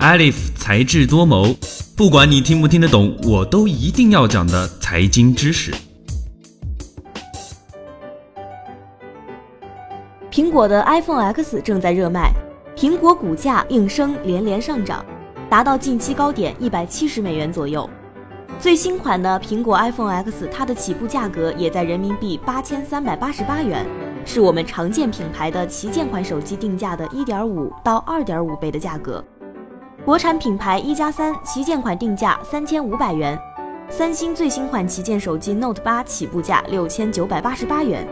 Alif 才智多谋，不管你听不听得懂，我都一定要讲的财经知识。苹果的 iPhone X 正在热卖，苹果股价应声连连上涨，达到近期高点一百七十美元左右。最新款的苹果 iPhone X，它的起步价格也在人民币八千三百八十八元，是我们常见品牌的旗舰款手机定价的一点五到二点五倍的价格。国产品牌一加三旗舰款定价三千五百元，三星最新款旗舰手机 Note 八起步价六千九百八十八元。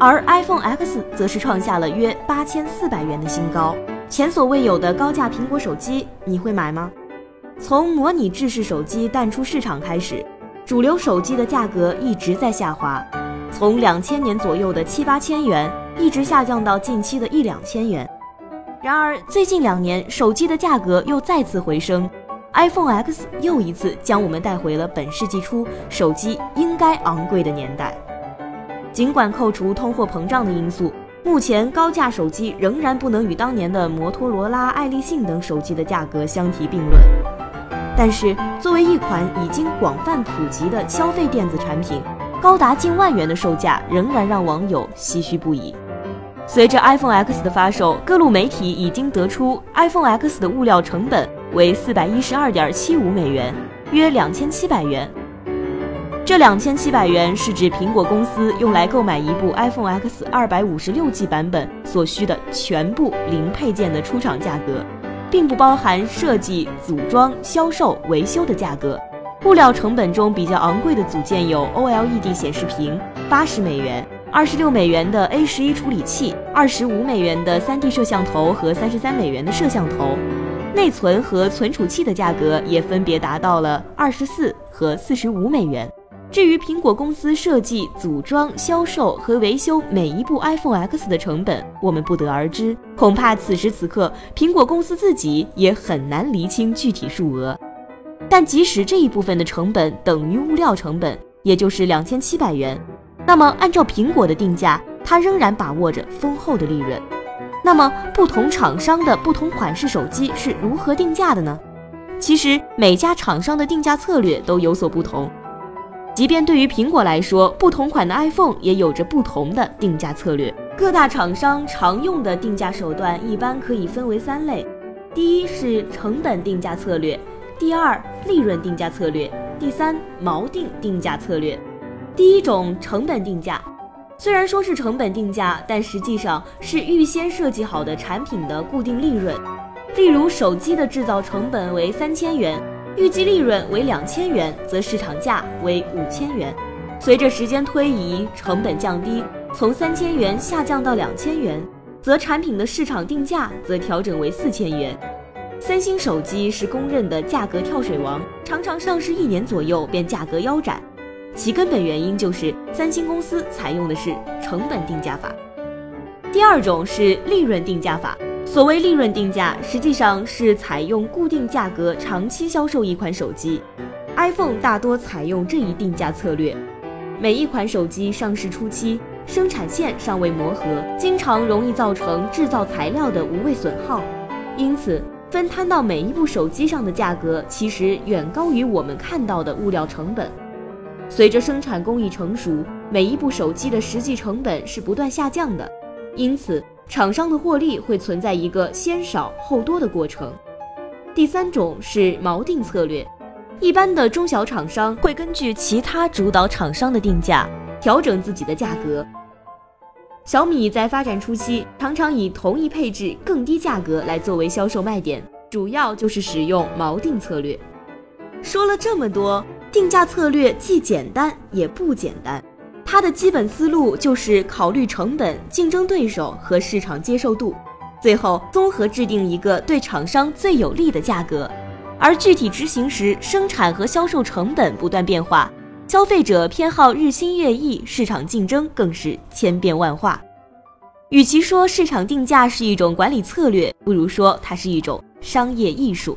而 iPhone X 则是创下了约八千四百元的新高，前所未有的高价苹果手机，你会买吗？从模拟制式手机淡出市场开始，主流手机的价格一直在下滑，从两千年左右的七八千元，一直下降到近期的一两千元。然而最近两年，手机的价格又再次回升，iPhone X 又一次将我们带回了本世纪初手机应该昂贵的年代。尽管扣除通货膨胀的因素，目前高价手机仍然不能与当年的摩托罗拉、爱立信等手机的价格相提并论。但是，作为一款已经广泛普及的消费电子产品，高达近万元的售价仍然让网友唏嘘不已。随着 iPhone X 的发售，各路媒体已经得出 iPhone X 的物料成本为四百一十二点七五美元，约两千七百元。这两千七百元是指苹果公司用来购买一部 iPhone X 二百五十六 G 版本所需的全部零配件的出厂价格，并不包含设计、组装、销售、维修的价格。物料成本中比较昂贵的组件有 OLED 显示屏八十美元，二十六美元的 A 十一处理器，二十五美元的 3D 摄像头和三十三美元的摄像头。内存和存储器的价格也分别达到了二十四和四十五美元。至于苹果公司设计、组装、销售和维修每一部 iPhone X 的成本，我们不得而知。恐怕此时此刻，苹果公司自己也很难厘清具体数额。但即使这一部分的成本等于物料成本，也就是两千七百元，那么按照苹果的定价，它仍然把握着丰厚的利润。那么，不同厂商的不同款式手机是如何定价的呢？其实，每家厂商的定价策略都有所不同。即便对于苹果来说，不同款的 iPhone 也有着不同的定价策略。各大厂商常用的定价手段一般可以分为三类：第一是成本定价策略，第二利润定价策略，第三锚定定价策略。第一种成本定价，虽然说是成本定价，但实际上是预先设计好的产品的固定利润。例如，手机的制造成本为三千元。预计利润为两千元，则市场价为五千元。随着时间推移，成本降低，从三千元下降到两千元，则产品的市场定价则调整为四千元。三星手机是公认的价格跳水王，常常上市一年左右便价格腰斩，其根本原因就是三星公司采用的是成本定价法。第二种是利润定价法。所谓利润定价，实际上是采用固定价格长期销售一款手机。iPhone 大多采用这一定价策略。每一款手机上市初期，生产线尚未磨合，经常容易造成制造材料的无谓损耗，因此分摊到每一部手机上的价格其实远高于我们看到的物料成本。随着生产工艺成熟，每一部手机的实际成本是不断下降的，因此。厂商的获利会存在一个先少后多的过程。第三种是锚定策略，一般的中小厂商会根据其他主导厂商的定价调整自己的价格。小米在发展初期常常以同一配置更低价格来作为销售卖点，主要就是使用锚定策略。说了这么多，定价策略既简单也不简单。它的基本思路就是考虑成本、竞争对手和市场接受度，最后综合制定一个对厂商最有利的价格。而具体执行时，生产和销售成本不断变化，消费者偏好日新月异，市场竞争更是千变万化。与其说市场定价是一种管理策略，不如说它是一种商业艺术。